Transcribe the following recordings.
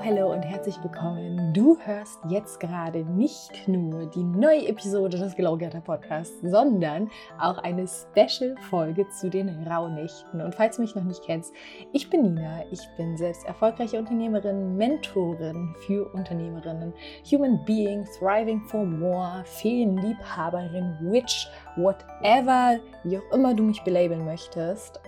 Hello und herzlich willkommen. Du hörst jetzt gerade nicht nur die neue Episode des Glowgetter Podcasts, sondern auch eine Special-Folge zu den Rauhnächten. Und falls du mich noch nicht kennst, ich bin Nina. Ich bin selbst erfolgreiche Unternehmerin, Mentorin für Unternehmerinnen, Human Being, Thriving for More, Feenliebhaberin, Witch, whatever, wie auch immer du mich belabeln möchtest.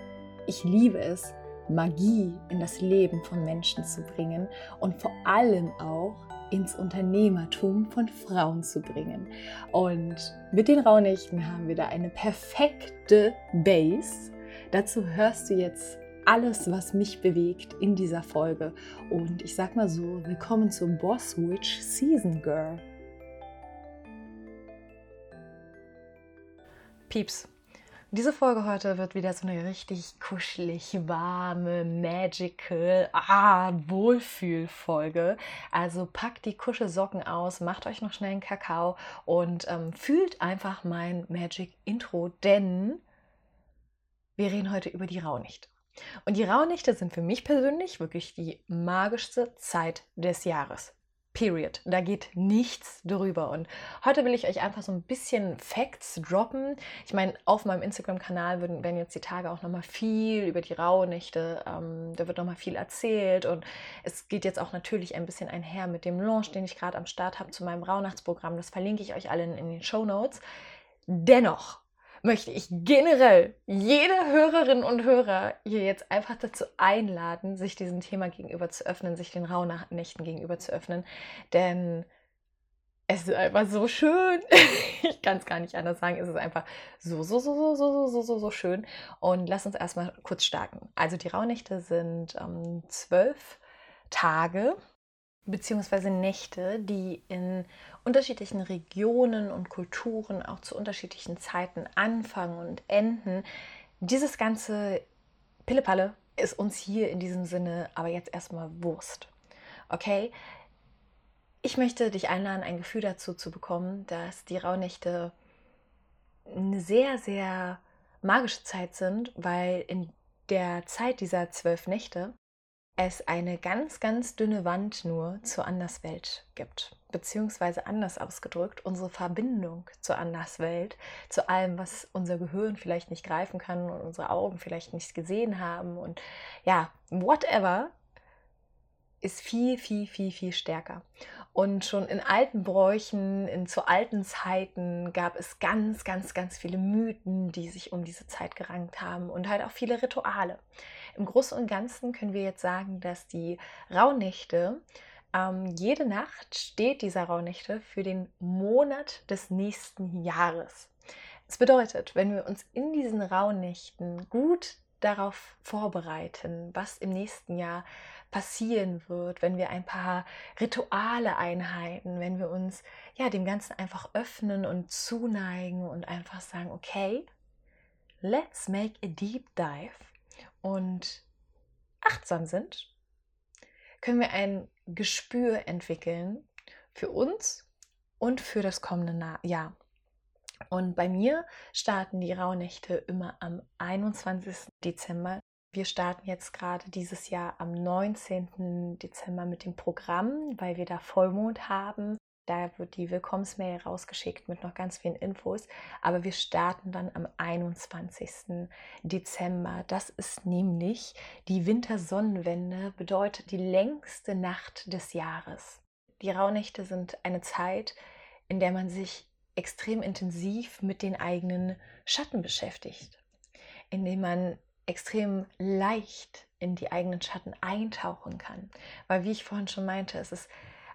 Ich liebe es, Magie in das Leben von Menschen zu bringen und vor allem auch ins Unternehmertum von Frauen zu bringen. Und mit den Rauhnächten haben wir da eine perfekte Base. Dazu hörst du jetzt alles, was mich bewegt in dieser Folge. Und ich sag mal so, willkommen zur Boss Witch Season Girl. Pieps, diese Folge heute wird wieder so eine richtig kuschelig, warme, magical, ah, Wohlfühlfolge. Also packt die Kuschelsocken aus, macht euch noch schnell einen Kakao und ähm, fühlt einfach mein Magic Intro, denn wir reden heute über die Rauhnächte. Und die Rauhnächte sind für mich persönlich wirklich die magischste Zeit des Jahres. Period. Da geht nichts drüber. Und heute will ich euch einfach so ein bisschen Facts droppen. Ich meine, auf meinem Instagram-Kanal werden jetzt die Tage auch nochmal viel über die Rauhnächte, ähm, da wird nochmal viel erzählt. Und es geht jetzt auch natürlich ein bisschen einher mit dem Launch, den ich gerade am Start habe zu meinem Rauhnachtsprogramm. Das verlinke ich euch allen in den Show Notes. Dennoch möchte ich generell jede Hörerin und Hörer hier jetzt einfach dazu einladen, sich diesem Thema gegenüber zu öffnen, sich den Rauhnächten gegenüber zu öffnen. Denn es ist einfach so schön. ich kann es gar nicht anders sagen. Es ist einfach so, so, so, so, so, so, so, so schön. Und lass uns erstmal kurz starten. Also die Rauhnächte sind ähm, zwölf Tage beziehungsweise Nächte, die in unterschiedlichen Regionen und Kulturen auch zu unterschiedlichen Zeiten anfangen und enden. Dieses ganze Pillepalle ist uns hier in diesem Sinne aber jetzt erstmal Wurst. Okay? Ich möchte dich einladen, ein Gefühl dazu zu bekommen, dass die Rauhnächte eine sehr, sehr magische Zeit sind, weil in der Zeit dieser zwölf Nächte es eine ganz, ganz dünne Wand nur zur Anderswelt gibt. Beziehungsweise anders ausgedrückt, unsere Verbindung zur Anderswelt, zu allem, was unser Gehirn vielleicht nicht greifen kann und unsere Augen vielleicht nicht gesehen haben und ja, whatever, ist viel, viel, viel, viel stärker. Und schon in alten Bräuchen, in zu alten Zeiten gab es ganz, ganz, ganz viele Mythen, die sich um diese Zeit gerankt haben und halt auch viele Rituale. Im Großen und Ganzen können wir jetzt sagen, dass die Rauhnächte, ähm, jede Nacht steht dieser Rauhnächte für den Monat des nächsten Jahres. Das bedeutet, wenn wir uns in diesen Rauhnächten gut darauf vorbereiten, was im nächsten Jahr passieren wird, wenn wir ein paar Rituale einhalten, wenn wir uns ja dem Ganzen einfach öffnen und zuneigen und einfach sagen, okay, let's make a deep dive und achtsam sind, können wir ein Gespür entwickeln für uns und für das kommende Jahr. Und bei mir starten die Rauhnächte immer am 21. Dezember. Wir starten jetzt gerade dieses Jahr am 19. Dezember mit dem Programm, weil wir da Vollmond haben. Da wird die Willkommensmail rausgeschickt mit noch ganz vielen Infos. Aber wir starten dann am 21. Dezember. Das ist nämlich die Wintersonnenwende, bedeutet die längste Nacht des Jahres. Die Rauhnächte sind eine Zeit, in der man sich extrem intensiv mit den eigenen Schatten beschäftigt, in dem man extrem leicht in die eigenen Schatten eintauchen kann. Weil, wie ich vorhin schon meinte, es ist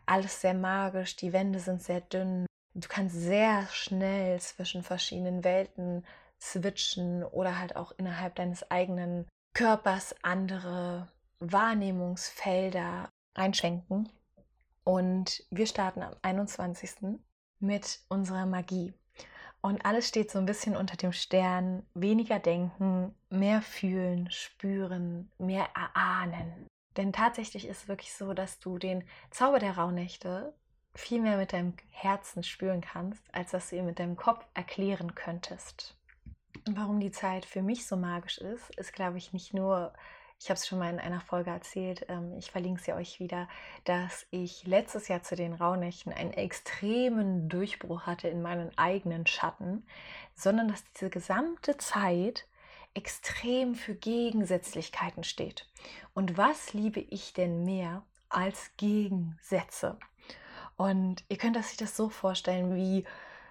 alles sehr magisch, die Wände sind sehr dünn. Du kannst sehr schnell zwischen verschiedenen Welten switchen oder halt auch innerhalb deines eigenen Körpers andere Wahrnehmungsfelder einschenken. Und wir starten am 21. mit unserer Magie. Und alles steht so ein bisschen unter dem Stern, weniger denken, mehr fühlen, spüren, mehr erahnen. Denn tatsächlich ist es wirklich so, dass du den Zauber der Rauhnächte viel mehr mit deinem Herzen spüren kannst, als dass du ihn mit deinem Kopf erklären könntest. Warum die Zeit für mich so magisch ist, ist, glaube ich, nicht nur, ich habe es schon mal in einer Folge erzählt, ähm, ich verlinke sie euch wieder, dass ich letztes Jahr zu den Rauhnächten einen extremen Durchbruch hatte in meinen eigenen Schatten, sondern dass diese gesamte Zeit extrem für Gegensätzlichkeiten steht. Und was liebe ich denn mehr als Gegensätze? Und ihr könnt euch das so vorstellen wie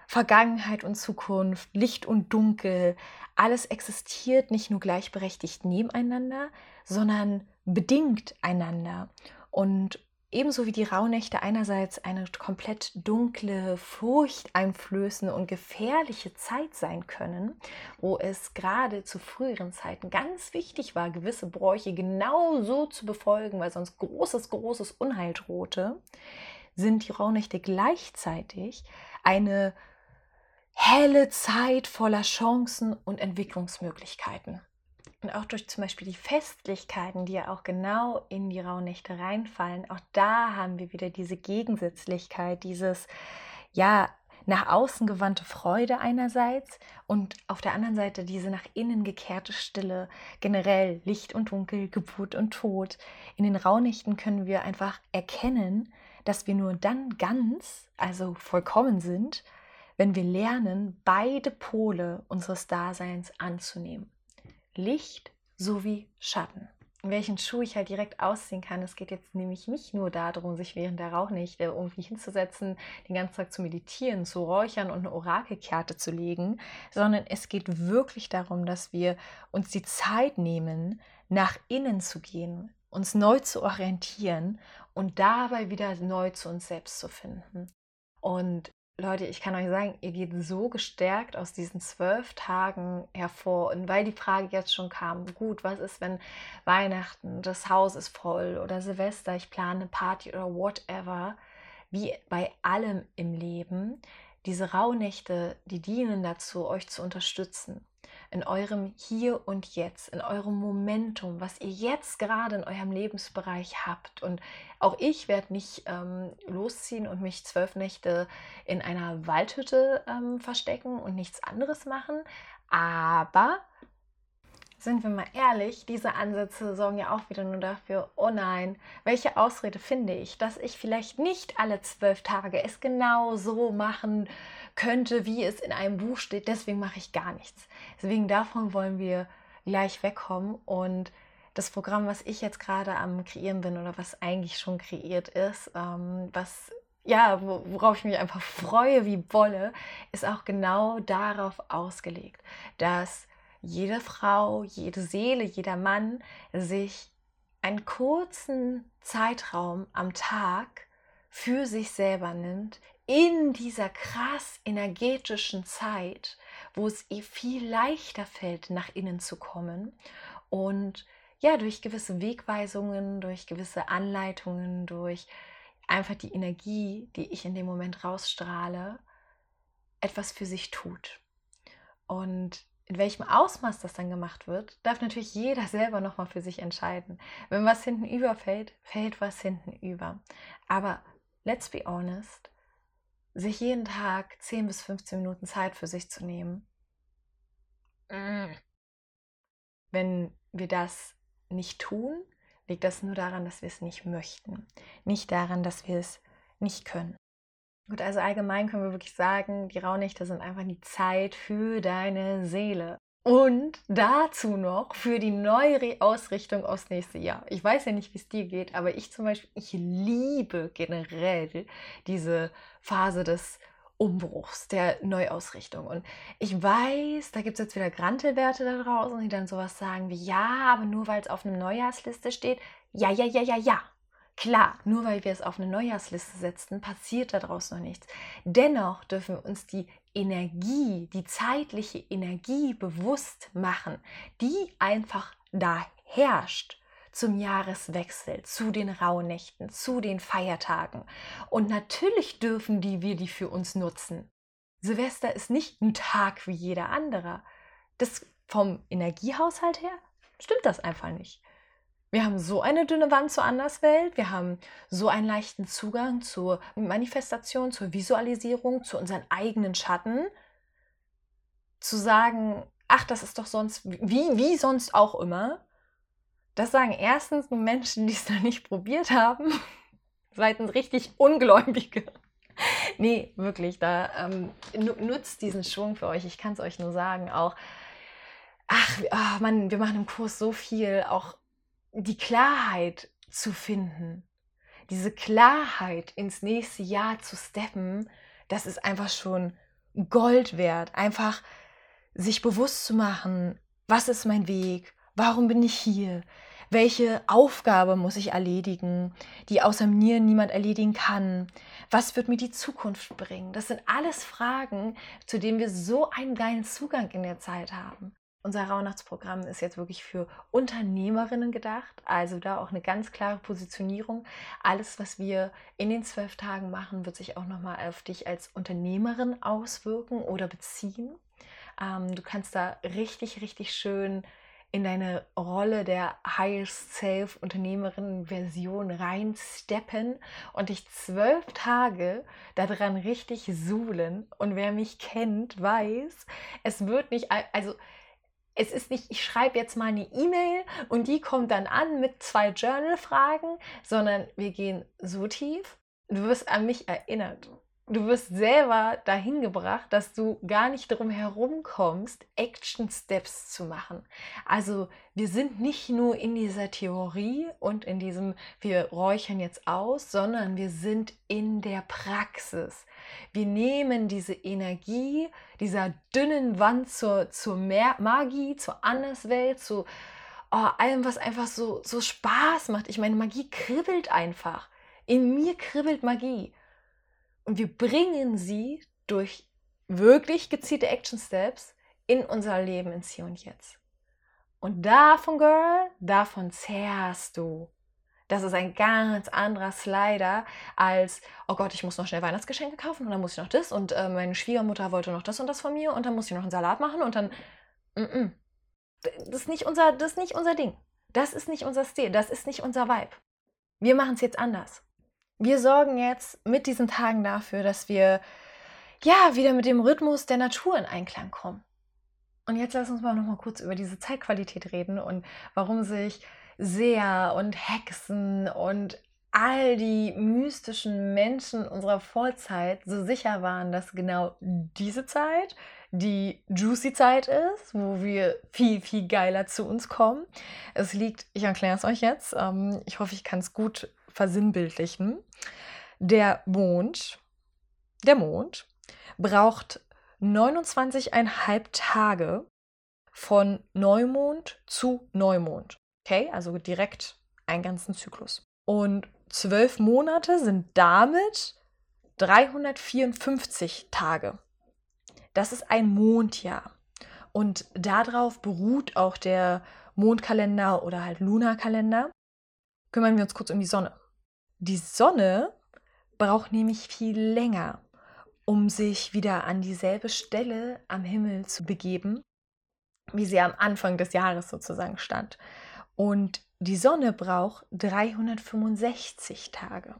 Vergangenheit und Zukunft, Licht und Dunkel, alles existiert nicht nur gleichberechtigt nebeneinander, sondern bedingt einander. Und ebenso wie die Rauhnächte einerseits eine komplett dunkle, furchteinflößende und gefährliche Zeit sein können, wo es gerade zu früheren Zeiten ganz wichtig war, gewisse Bräuche genau so zu befolgen, weil sonst großes, großes Unheil drohte, sind die Rauhnächte gleichzeitig eine helle Zeit voller Chancen und Entwicklungsmöglichkeiten. Und auch durch zum Beispiel die Festlichkeiten, die ja auch genau in die Rauhnächte reinfallen, auch da haben wir wieder diese Gegensätzlichkeit, dieses, ja, nach außen gewandte Freude einerseits und auf der anderen Seite diese nach innen gekehrte Stille, generell Licht und Dunkel, Geburt und Tod. In den Rauhnächten können wir einfach erkennen, dass wir nur dann ganz, also vollkommen sind, wenn wir lernen, beide Pole unseres Daseins anzunehmen. Licht sowie Schatten. Welchen Schuh ich halt direkt ausziehen kann. Es geht jetzt nämlich nicht nur darum, sich während der Rauhnächte irgendwie hinzusetzen, den ganzen Tag zu meditieren, zu räuchern und eine Orakelkarte zu legen, sondern es geht wirklich darum, dass wir uns die Zeit nehmen, nach innen zu gehen, uns neu zu orientieren und dabei wieder neu zu uns selbst zu finden. Und Leute, ich kann euch sagen, ihr geht so gestärkt aus diesen zwölf Tagen hervor. Und weil die Frage jetzt schon kam, gut, was ist, wenn Weihnachten, das Haus ist voll oder Silvester, ich plane eine Party oder whatever, wie bei allem im Leben, diese Rauhnächte, die dienen dazu, euch zu unterstützen in eurem Hier und Jetzt, in eurem Momentum, was ihr jetzt gerade in eurem Lebensbereich habt. Und auch ich werde nicht ähm, losziehen und mich zwölf Nächte in einer Waldhütte ähm, verstecken und nichts anderes machen. Aber sind wir mal ehrlich, diese Ansätze sorgen ja auch wieder nur dafür, oh nein, welche Ausrede finde ich, dass ich vielleicht nicht alle zwölf Tage es genau so machen könnte, wie es in einem Buch steht, deswegen mache ich gar nichts. Deswegen davon wollen wir gleich wegkommen und das Programm, was ich jetzt gerade am Kreieren bin oder was eigentlich schon kreiert ist, ähm, was ja, worauf ich mich einfach freue wie Wolle, ist auch genau darauf ausgelegt, dass jede Frau, jede Seele, jeder Mann sich einen kurzen Zeitraum am Tag für sich selber nimmt, in dieser krass energetischen Zeit, wo es ihr viel leichter fällt, nach innen zu kommen und ja, durch gewisse Wegweisungen, durch gewisse Anleitungen, durch einfach die Energie, die ich in dem Moment rausstrahle, etwas für sich tut. Und in welchem Ausmaß das dann gemacht wird, darf natürlich jeder selber nochmal für sich entscheiden. Wenn was hinten überfällt, fällt was hinten über. Aber let's be honest, sich jeden Tag 10 bis 15 Minuten Zeit für sich zu nehmen, mm. wenn wir das nicht tun, liegt das nur daran, dass wir es nicht möchten, nicht daran, dass wir es nicht können. Gut, also allgemein können wir wirklich sagen, die Rauhnächte sind einfach die Zeit für deine Seele. Und dazu noch für die neue Ausrichtung aufs nächste Jahr. Ich weiß ja nicht, wie es dir geht, aber ich zum Beispiel, ich liebe generell diese Phase des Umbruchs, der Neuausrichtung. Und ich weiß, da gibt es jetzt wieder Grantelwerte da draußen, die dann sowas sagen wie, ja, aber nur weil es auf einer Neujahrsliste steht, ja, ja, ja, ja, ja. Klar, nur weil wir es auf eine Neujahrsliste setzen, passiert daraus noch nichts. Dennoch dürfen wir uns die Energie, die zeitliche Energie bewusst machen, die einfach da herrscht zum Jahreswechsel, zu den Rauhnächten, zu den Feiertagen. Und natürlich dürfen die wir die für uns nutzen. Silvester ist nicht ein Tag wie jeder andere. Das vom Energiehaushalt her stimmt das einfach nicht. Wir haben so eine dünne Wand zur Anderswelt, wir haben so einen leichten Zugang zur Manifestation, zur Visualisierung, zu unseren eigenen Schatten. Zu sagen, ach, das ist doch sonst wie, wie sonst auch immer. Das sagen erstens nur Menschen, die es noch nicht probiert haben. Seid ein richtig Ungläubige. nee, wirklich, da ähm, nutzt diesen Schwung für euch. Ich kann es euch nur sagen. Auch, ach, ach Mann, wir machen im Kurs so viel, auch die Klarheit zu finden. Diese Klarheit ins nächste Jahr zu steppen, das ist einfach schon Gold wert. Einfach sich bewusst zu machen, was ist mein Weg, warum bin ich hier, welche Aufgabe muss ich erledigen, die außer mir niemand erledigen kann, was wird mir die Zukunft bringen. Das sind alles Fragen, zu denen wir so einen geilen Zugang in der Zeit haben. Unser Rauhnachtsprogramm ist jetzt wirklich für Unternehmerinnen gedacht, also da auch eine ganz klare Positionierung. Alles, was wir in den zwölf Tagen machen, wird sich auch nochmal auf dich als Unternehmerin auswirken oder beziehen. Ähm, du kannst da richtig, richtig schön in deine Rolle der Highest Self Unternehmerin Version reinsteppen und dich zwölf Tage daran richtig suhlen. Und wer mich kennt, weiß, es wird nicht, also es ist nicht, ich schreibe jetzt mal eine E-Mail und die kommt dann an mit zwei Journal-Fragen, sondern wir gehen so tief, du wirst an mich erinnert. Du wirst selber dahin gebracht, dass du gar nicht drum herum kommst, Action Steps zu machen. Also wir sind nicht nur in dieser Theorie und in diesem, wir räuchern jetzt aus, sondern wir sind in der Praxis. Wir nehmen diese Energie dieser dünnen Wand zur, zur Magie, zur Anderswelt, zu oh, allem, was einfach so, so Spaß macht. Ich meine, Magie kribbelt einfach. In mir kribbelt Magie. Und wir bringen sie durch wirklich gezielte Action Steps in unser Leben ins Hier und Jetzt. Und davon, Girl, davon zehrst du. Das ist ein ganz anderer Slider als, oh Gott, ich muss noch schnell Weihnachtsgeschenke kaufen und dann muss ich noch das und äh, meine Schwiegermutter wollte noch das und das von mir und dann muss ich noch einen Salat machen und dann. Mm -mm. Das, ist nicht unser, das ist nicht unser Ding. Das ist nicht unser Stil. Das ist nicht unser Vibe. Wir machen es jetzt anders. Wir sorgen jetzt mit diesen Tagen dafür, dass wir ja wieder mit dem Rhythmus der Natur in Einklang kommen. Und jetzt lass uns mal noch mal kurz über diese Zeitqualität reden und warum sich Seher und Hexen und all die mystischen Menschen unserer Vorzeit so sicher waren, dass genau diese Zeit die juicy Zeit ist, wo wir viel, viel geiler zu uns kommen. Es liegt, ich erkläre es euch jetzt, ähm, ich hoffe, ich kann es gut versinnbildlichen. Der Mond, der Mond braucht 29,5 Tage von Neumond zu Neumond. Okay, also direkt einen ganzen Zyklus. Und zwölf Monate sind damit 354 Tage. Das ist ein Mondjahr. Und darauf beruht auch der Mondkalender oder halt Lunarkalender. Kümmern wir uns kurz um die Sonne. Die Sonne braucht nämlich viel länger, um sich wieder an dieselbe Stelle am Himmel zu begeben, wie sie am Anfang des Jahres sozusagen stand. Und die Sonne braucht 365 Tage.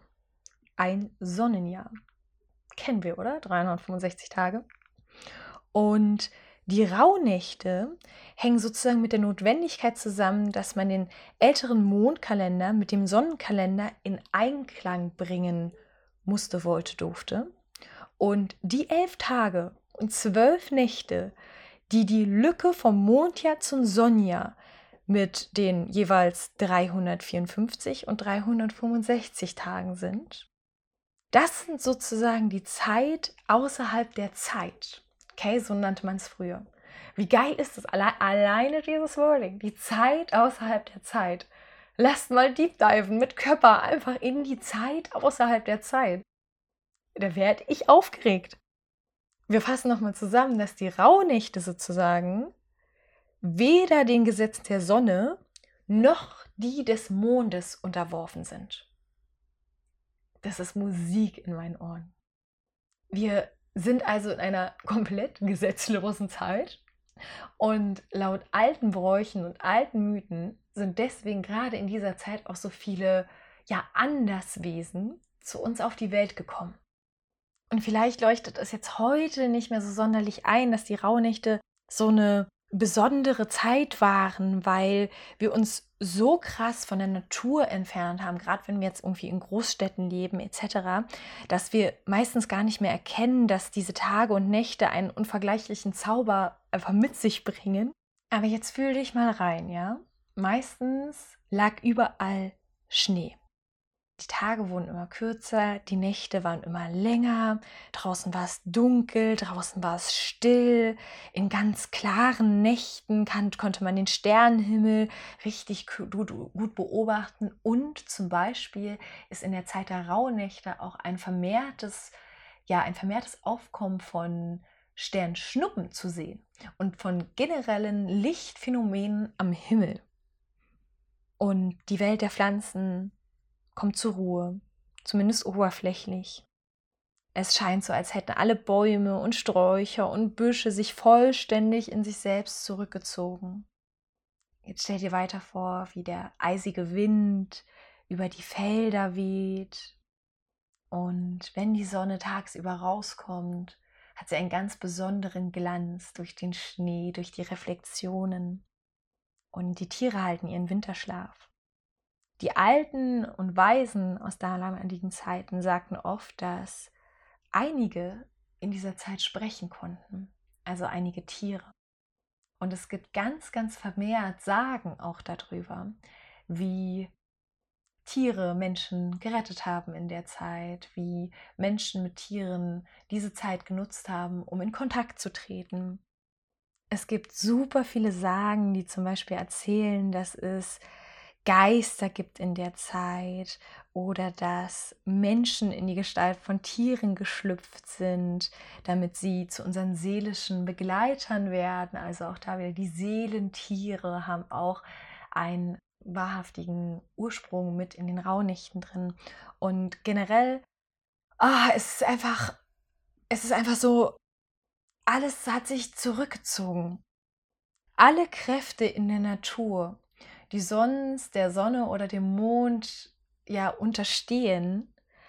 Ein Sonnenjahr. Kennen wir, oder? 365 Tage. Und die Rauhnächte hängen sozusagen mit der Notwendigkeit zusammen, dass man den älteren Mondkalender mit dem Sonnenkalender in Einklang bringen musste, wollte, durfte. Und die elf Tage und zwölf Nächte, die die Lücke vom Mondjahr zum Sonnenjahr mit den jeweils 354 und 365 Tagen sind, das sind sozusagen die Zeit außerhalb der Zeit. Okay, so nannte man es früher. Wie geil ist das? Alle alleine dieses Wording. Die Zeit außerhalb der Zeit. Lasst mal deep diven mit Körper einfach in die Zeit außerhalb der Zeit. Da werde ich aufgeregt. Wir fassen nochmal zusammen, dass die Rauhnächte sozusagen weder den Gesetzen der Sonne noch die des Mondes unterworfen sind. Das ist Musik in meinen Ohren. Wir sind also in einer komplett gesetzlosen Zeit. Und laut alten Bräuchen und alten Mythen sind deswegen gerade in dieser Zeit auch so viele ja Anderswesen zu uns auf die Welt gekommen. Und vielleicht leuchtet es jetzt heute nicht mehr so sonderlich ein, dass die Rauhnächte so eine besondere Zeit waren, weil wir uns so krass von der Natur entfernt haben, gerade wenn wir jetzt irgendwie in Großstädten leben etc., dass wir meistens gar nicht mehr erkennen, dass diese Tage und Nächte einen unvergleichlichen Zauber einfach mit sich bringen. Aber jetzt fühl dich mal rein, ja? Meistens lag überall Schnee. Die Tage wurden immer kürzer, die Nächte waren immer länger, draußen war es dunkel, draußen war es still. In ganz klaren Nächten kann, konnte man den Sternenhimmel richtig gut, gut beobachten und zum Beispiel ist in der Zeit der Rauhnächte auch ein vermehrtes, ja, ein vermehrtes Aufkommen von Sternschnuppen zu sehen und von generellen Lichtphänomenen am Himmel. Und die Welt der Pflanzen kommt zur Ruhe, zumindest oberflächlich. Es scheint so, als hätten alle Bäume und Sträucher und Büsche sich vollständig in sich selbst zurückgezogen. Jetzt stell dir weiter vor, wie der eisige Wind über die Felder weht. Und wenn die Sonne tagsüber rauskommt, hat sie einen ganz besonderen Glanz durch den Schnee, durch die Reflexionen. Und die Tiere halten ihren Winterschlaf. Die Alten und Weisen aus damaligen Zeiten sagten oft, dass einige in dieser Zeit sprechen konnten, also einige Tiere. Und es gibt ganz, ganz vermehrt Sagen auch darüber, wie Tiere Menschen gerettet haben in der Zeit, wie Menschen mit Tieren diese Zeit genutzt haben, um in Kontakt zu treten. Es gibt super viele Sagen, die zum Beispiel erzählen, dass es Geister gibt in der Zeit oder dass Menschen in die Gestalt von Tieren geschlüpft sind, damit sie zu unseren seelischen Begleitern werden. Also auch da wieder die Seelentiere haben auch einen wahrhaftigen Ursprung mit in den Rauhnächten drin. Und generell, ah, es ist einfach, es ist einfach so, alles hat sich zurückgezogen. Alle Kräfte in der Natur die sonst der Sonne oder dem Mond ja unterstehen,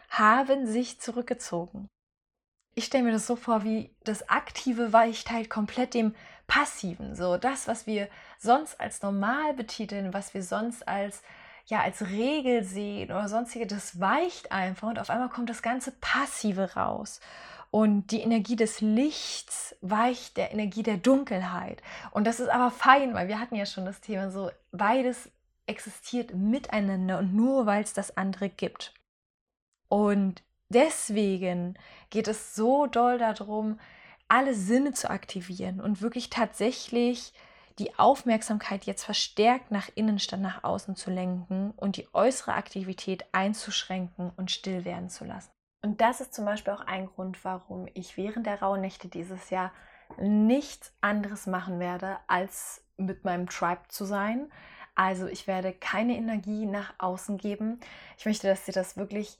haben sich zurückgezogen. Ich stelle mir das so vor, wie das Aktive weicht halt komplett dem Passiven. So das, was wir sonst als normal betiteln, was wir sonst als ja als Regel sehen oder sonstige, das weicht einfach und auf einmal kommt das ganze Passive raus. Und die Energie des Lichts weicht der Energie der Dunkelheit. Und das ist aber fein, weil wir hatten ja schon das Thema so, beides existiert miteinander und nur weil es das andere gibt. Und deswegen geht es so doll darum, alle Sinne zu aktivieren und wirklich tatsächlich die Aufmerksamkeit jetzt verstärkt nach innen statt nach außen zu lenken und die äußere Aktivität einzuschränken und still werden zu lassen. Und das ist zum Beispiel auch ein Grund, warum ich während der Rauhnächte dieses Jahr nichts anderes machen werde, als mit meinem Tribe zu sein. Also ich werde keine Energie nach außen geben. Ich möchte, dass ihr das wirklich,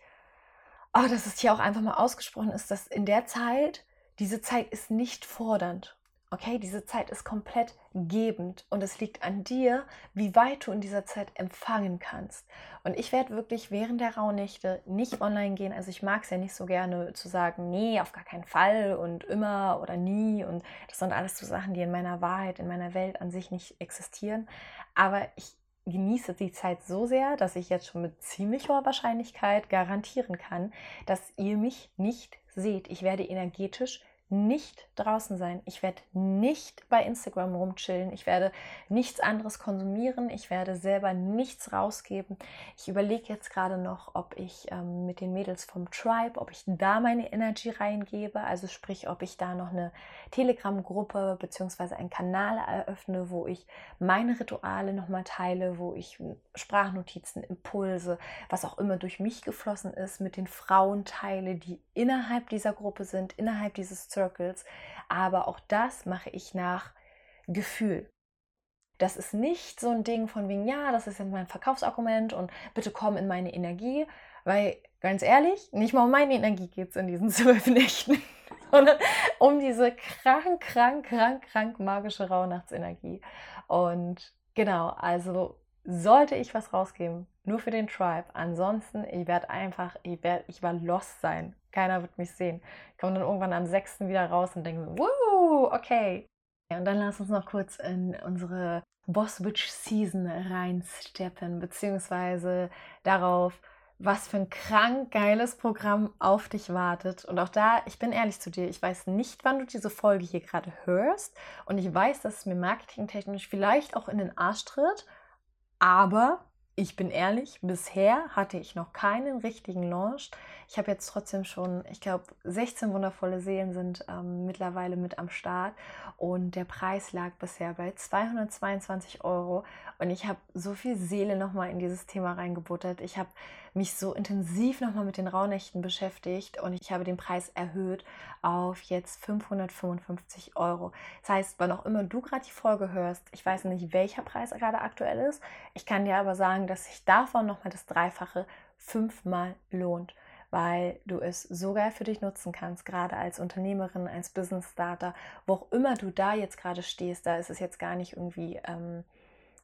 oh, dass es hier auch einfach mal ausgesprochen ist, dass in der Zeit, diese Zeit ist nicht fordernd. Okay, diese Zeit ist komplett gebend und es liegt an dir, wie weit du in dieser Zeit empfangen kannst. Und ich werde wirklich während der Rauhnächte nicht online gehen. Also ich mag es ja nicht so gerne zu sagen, nee, auf gar keinen Fall und immer oder nie. Und das sind alles so Sachen, die in meiner Wahrheit, in meiner Welt an sich nicht existieren. Aber ich genieße die Zeit so sehr, dass ich jetzt schon mit ziemlich hoher Wahrscheinlichkeit garantieren kann, dass ihr mich nicht seht. Ich werde energetisch nicht draußen sein. Ich werde nicht bei Instagram rumchillen. Ich werde nichts anderes konsumieren. Ich werde selber nichts rausgeben. Ich überlege jetzt gerade noch, ob ich ähm, mit den Mädels vom Tribe, ob ich da meine Energy reingebe. Also sprich, ob ich da noch eine Telegram-Gruppe bzw. einen Kanal eröffne, wo ich meine Rituale nochmal teile, wo ich Sprachnotizen, Impulse, was auch immer durch mich geflossen ist, mit den Frauen teile, die innerhalb dieser Gruppe sind, innerhalb dieses Circles. Aber auch das mache ich nach Gefühl. Das ist nicht so ein Ding von wegen, ja, das ist jetzt mein Verkaufsargument und bitte komm in meine Energie, weil ganz ehrlich, nicht mal um meine Energie geht es in diesen zwölf Nächten, sondern um diese krank, krank, krank, krank magische Rauhnachtsenergie. Und genau, also sollte ich was rausgeben, nur für den Tribe. Ansonsten, ich werde einfach, ich, werd, ich war lost sein. Keiner wird mich sehen. Ich komme dann irgendwann am 6. wieder raus und denke, wow, okay, Ja, und dann lass uns noch kurz in unsere Boss Witch Season reinsteppen, beziehungsweise darauf, was für ein krank geiles Programm auf dich wartet. Und auch da, ich bin ehrlich zu dir, ich weiß nicht, wann du diese Folge hier gerade hörst. Und ich weiß, dass es mir marketingtechnisch vielleicht auch in den Arsch tritt. Aber ich bin ehrlich, bisher hatte ich noch keinen richtigen Launch. Ich habe jetzt trotzdem schon, ich glaube, 16 wundervolle Seelen sind ähm, mittlerweile mit am Start und der Preis lag bisher bei 222 Euro und ich habe so viel Seele nochmal in dieses Thema reingebuttert. Ich habe mich so intensiv nochmal mit den Rauhnächten beschäftigt und ich habe den Preis erhöht auf jetzt 555 Euro. Das heißt, wann auch immer du gerade die Folge hörst, ich weiß nicht, welcher Preis gerade aktuell ist. Ich kann dir aber sagen, dass sich davon nochmal das Dreifache fünfmal lohnt weil du es so geil für dich nutzen kannst, gerade als Unternehmerin, als Business Starter, wo auch immer du da jetzt gerade stehst, da ist es jetzt gar nicht irgendwie ähm,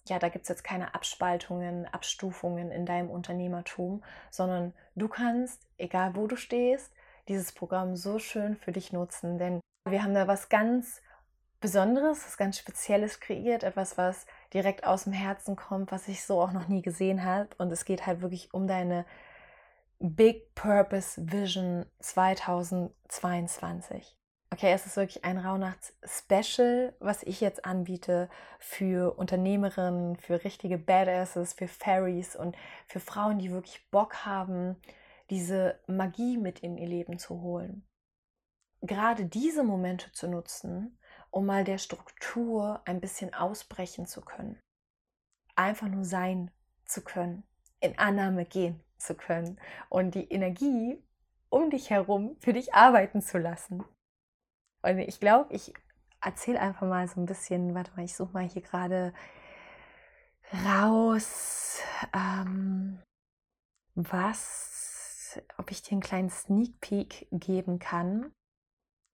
ja, da gibt es jetzt keine Abspaltungen, Abstufungen in deinem Unternehmertum, sondern du kannst, egal wo du stehst, dieses Programm so schön für dich nutzen. Denn wir haben da was ganz Besonderes, was ganz Spezielles kreiert, etwas, was direkt aus dem Herzen kommt, was ich so auch noch nie gesehen habe. Und es geht halt wirklich um deine Big Purpose Vision 2022. Okay, es ist wirklich ein Rauhnachts-Special, was ich jetzt anbiete für Unternehmerinnen, für richtige Badasses, für Fairies und für Frauen, die wirklich Bock haben, diese Magie mit in ihr Leben zu holen. Gerade diese Momente zu nutzen, um mal der Struktur ein bisschen ausbrechen zu können. Einfach nur sein zu können, in Annahme gehen zu können und die Energie um dich herum für dich arbeiten zu lassen. Und ich glaube, ich erzähle einfach mal so ein bisschen, warte mal, ich suche mal hier gerade raus, ähm, was, ob ich dir einen kleinen Sneak Peek geben kann.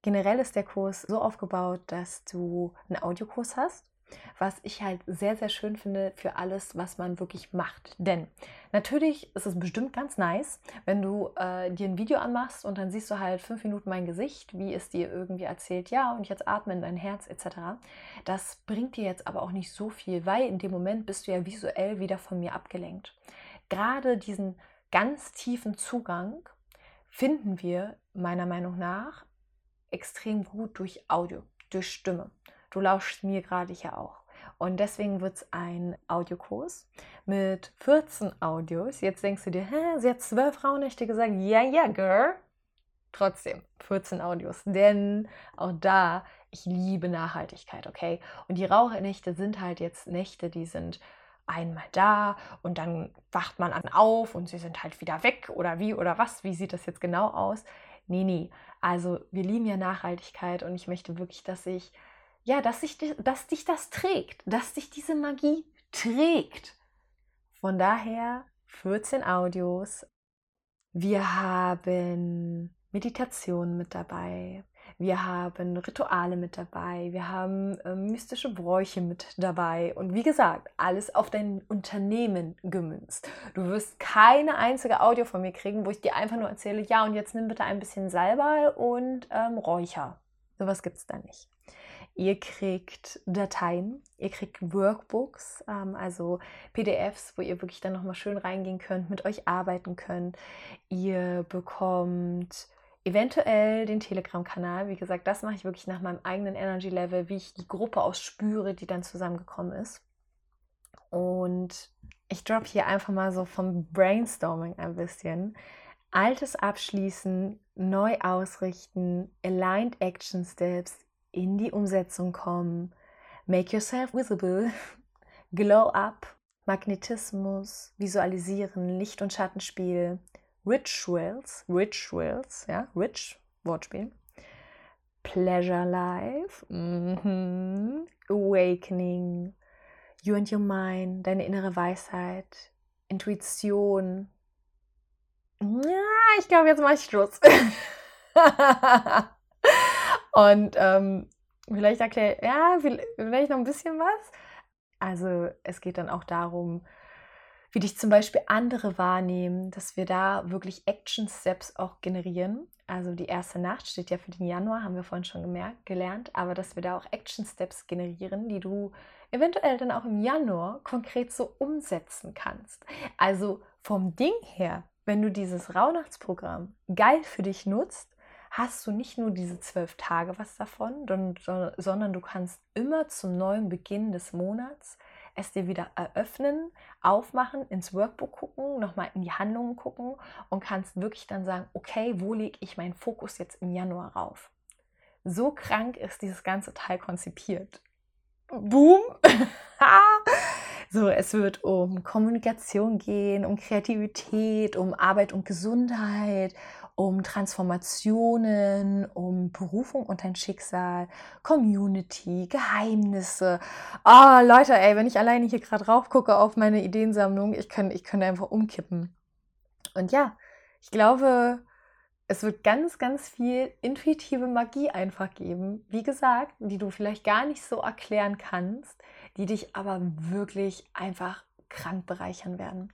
Generell ist der Kurs so aufgebaut, dass du einen Audiokurs hast was ich halt sehr, sehr schön finde für alles, was man wirklich macht. Denn natürlich ist es bestimmt ganz nice, wenn du äh, dir ein Video anmachst und dann siehst du halt fünf Minuten mein Gesicht, wie es dir irgendwie erzählt, ja, und jetzt atme in dein Herz etc. Das bringt dir jetzt aber auch nicht so viel, weil in dem Moment bist du ja visuell wieder von mir abgelenkt. Gerade diesen ganz tiefen Zugang finden wir meiner Meinung nach extrem gut durch Audio, durch Stimme. Du lauschst mir gerade ja auch. Und deswegen wird es ein Audiokurs mit 14 Audios. Jetzt denkst du dir, hä, sie hat zwölf Frauennächte gesagt. Ja, ja, girl. Trotzdem 14 Audios. Denn auch da, ich liebe Nachhaltigkeit, okay? Und die Rauchnächte sind halt jetzt Nächte, die sind einmal da und dann wacht man an auf und sie sind halt wieder weg oder wie oder was. Wie sieht das jetzt genau aus? Nee, nee. Also wir lieben ja Nachhaltigkeit und ich möchte wirklich, dass ich ja, dass, sich, dass dich das trägt, dass dich diese Magie trägt. Von daher 14 Audios. Wir haben Meditationen mit dabei. Wir haben Rituale mit dabei. Wir haben äh, mystische Bräuche mit dabei. Und wie gesagt, alles auf dein Unternehmen gemünzt. Du wirst keine einzige Audio von mir kriegen, wo ich dir einfach nur erzähle, ja, und jetzt nimm bitte ein bisschen Salbei und ähm, Räucher. Sowas gibt es da nicht. Ihr kriegt Dateien, ihr kriegt Workbooks, ähm, also PDFs, wo ihr wirklich dann nochmal schön reingehen könnt, mit euch arbeiten könnt. Ihr bekommt eventuell den Telegram-Kanal. Wie gesagt, das mache ich wirklich nach meinem eigenen Energy-Level, wie ich die Gruppe ausspüre, die dann zusammengekommen ist. Und ich drop hier einfach mal so vom Brainstorming ein bisschen. Altes abschließen, neu ausrichten, aligned Action Steps, in die Umsetzung kommen. Make yourself visible, glow up, Magnetismus, Visualisieren, Licht- und Schattenspiel, Rituals, Rituals, ja, Rich, Wortspiel, Pleasure Life, mm Awakening, You and Your Mind, deine innere Weisheit, Intuition. Ja, ich glaube, jetzt mache ich Schluss. Und ähm, vielleicht erkläre ja, vielleicht noch ein bisschen was. Also es geht dann auch darum, wie dich zum Beispiel andere wahrnehmen, dass wir da wirklich Action Steps auch generieren. Also die erste Nacht steht ja für den Januar, haben wir vorhin schon gemerkt, gelernt, aber dass wir da auch Action Steps generieren, die du eventuell dann auch im Januar konkret so umsetzen kannst. Also vom Ding her, wenn du dieses Rauhnachtsprogramm geil für dich nutzt, hast du nicht nur diese zwölf Tage was davon, sondern du kannst immer zum neuen Beginn des Monats es dir wieder eröffnen, aufmachen, ins Workbook gucken, nochmal in die Handlungen gucken und kannst wirklich dann sagen, okay, wo lege ich meinen Fokus jetzt im Januar rauf? So krank ist dieses ganze Teil konzipiert. Boom! so, es wird um Kommunikation gehen, um Kreativität, um Arbeit und Gesundheit, um Transformationen, um Berufung und ein Schicksal, Community, Geheimnisse. Oh, Leute, ey, wenn ich alleine hier gerade rauf gucke auf meine Ideensammlung, ich könnte ich könnt einfach umkippen. Und ja, ich glaube, es wird ganz, ganz viel intuitive Magie einfach geben. Wie gesagt, die du vielleicht gar nicht so erklären kannst, die dich aber wirklich einfach krank bereichern werden.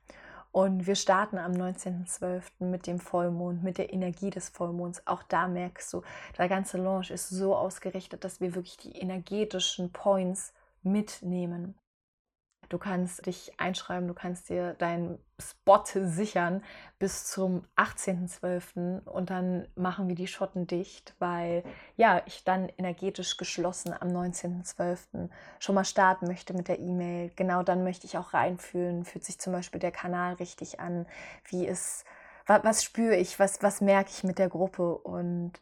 Und wir starten am 19.12. mit dem Vollmond, mit der Energie des Vollmonds. Auch da merkst du, der ganze Launch ist so ausgerichtet, dass wir wirklich die energetischen Points mitnehmen. Du kannst dich einschreiben, du kannst dir deinen Spot sichern bis zum 18.12. und dann machen wir die Schotten dicht, weil ja, ich dann energetisch geschlossen am 19.12. schon mal starten möchte mit der E-Mail. Genau dann möchte ich auch reinfühlen, fühlt sich zum Beispiel der Kanal richtig an, wie ist, was, was spüre ich, was, was merke ich mit der Gruppe und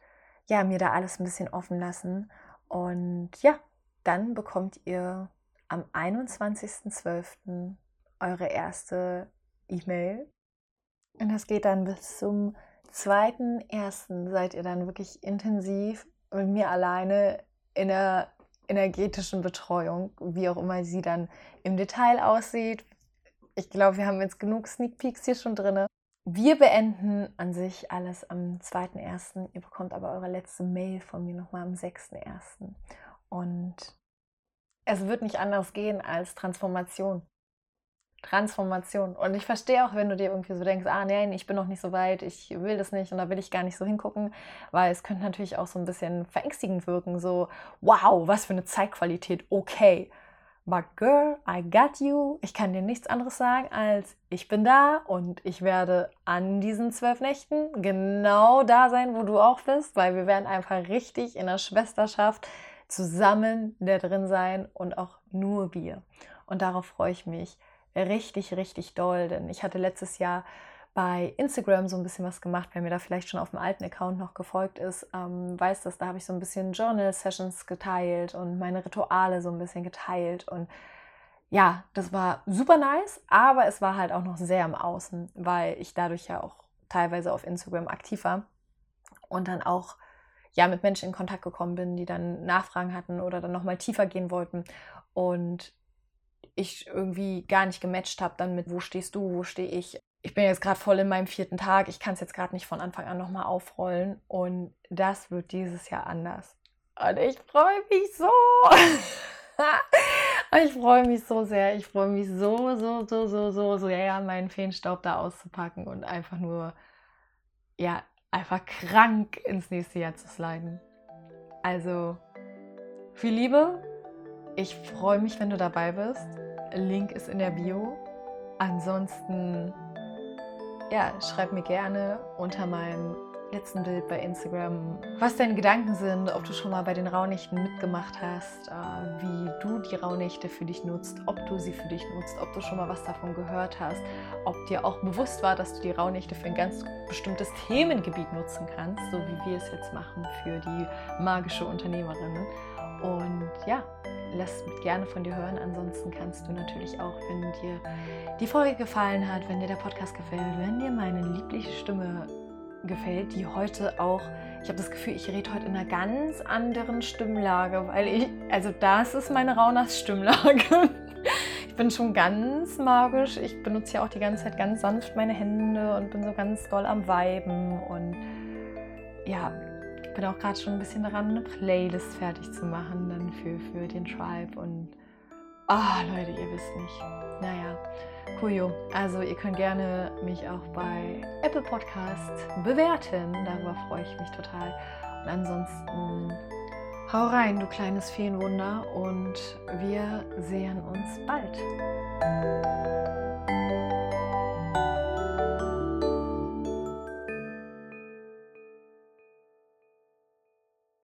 ja, mir da alles ein bisschen offen lassen. Und ja, dann bekommt ihr am 21.12. eure erste E-Mail. Und das geht dann bis zum 2.1. seid ihr dann wirklich intensiv mit mir alleine in der energetischen Betreuung, wie auch immer sie dann im Detail aussieht. Ich glaube, wir haben jetzt genug Sneak Peeks hier schon drin. Wir beenden an sich alles am 2.1. Ihr bekommt aber eure letzte Mail von mir nochmal am 6.1. Und es wird nicht anders gehen als Transformation. Transformation. Und ich verstehe auch, wenn du dir irgendwie so denkst, ah nein, ich bin noch nicht so weit, ich will das nicht und da will ich gar nicht so hingucken, weil es könnte natürlich auch so ein bisschen verängstigend wirken, so, wow, was für eine Zeitqualität, okay. But girl, I got you. Ich kann dir nichts anderes sagen als, ich bin da und ich werde an diesen zwölf Nächten genau da sein, wo du auch bist, weil wir werden einfach richtig in der Schwesterschaft zusammen da drin sein und auch nur wir. Und darauf freue ich mich richtig, richtig doll, denn ich hatte letztes Jahr bei Instagram so ein bisschen was gemacht, wer mir da vielleicht schon auf dem alten Account noch gefolgt ist, ähm, weiß das, da habe ich so ein bisschen Journal-Sessions geteilt und meine Rituale so ein bisschen geteilt und ja, das war super nice, aber es war halt auch noch sehr im Außen, weil ich dadurch ja auch teilweise auf Instagram aktiv war und dann auch ja mit Menschen in Kontakt gekommen bin, die dann Nachfragen hatten oder dann nochmal tiefer gehen wollten und ich irgendwie gar nicht gematcht habe dann mit, wo stehst du, wo stehe ich. Ich bin jetzt gerade voll in meinem vierten Tag, ich kann es jetzt gerade nicht von Anfang an nochmal aufrollen und das wird dieses Jahr anders. Und ich freue mich so. ich freue mich so sehr. Ich freue mich so, so, so, so, so, so, ja, meinen Feenstaub da auszupacken und einfach nur, ja, einfach krank ins nächste Jahr zu sliden. Also, viel Liebe. Ich freue mich, wenn du dabei bist. Link ist in der Bio. Ansonsten, ja, schreib mir gerne unter meinem letzten Bild bei Instagram, was deine Gedanken sind, ob du schon mal bei den Rauhnächten mitgemacht hast, äh, wie du die Rauhnächte für dich nutzt, ob du sie für dich nutzt, ob du schon mal was davon gehört hast, ob dir auch bewusst war, dass du die Rauhnächte für ein ganz bestimmtes Themengebiet nutzen kannst, so wie wir es jetzt machen für die magische Unternehmerinnen. Und ja, lass gerne von dir hören. Ansonsten kannst du natürlich auch, wenn dir die Folge gefallen hat, wenn dir der Podcast gefällt, wenn dir meine liebliche Stimme gefällt, die heute auch, ich habe das Gefühl, ich rede heute in einer ganz anderen Stimmlage, weil ich, also das ist meine Raunas Stimmlage. Ich bin schon ganz magisch. Ich benutze ja auch die ganze Zeit ganz sanft meine Hände und bin so ganz doll am Weiben. Und ja, ich bin auch gerade schon ein bisschen daran, eine Playlist fertig zu machen dann für, für den Tribe. Und Ah, Leute, ihr wisst nicht. Naja, Kujo. Also ihr könnt gerne mich auch bei Apple Podcast bewerten. Darüber freue ich mich total. Und ansonsten hau rein, du kleines Feenwunder. Und wir sehen uns bald.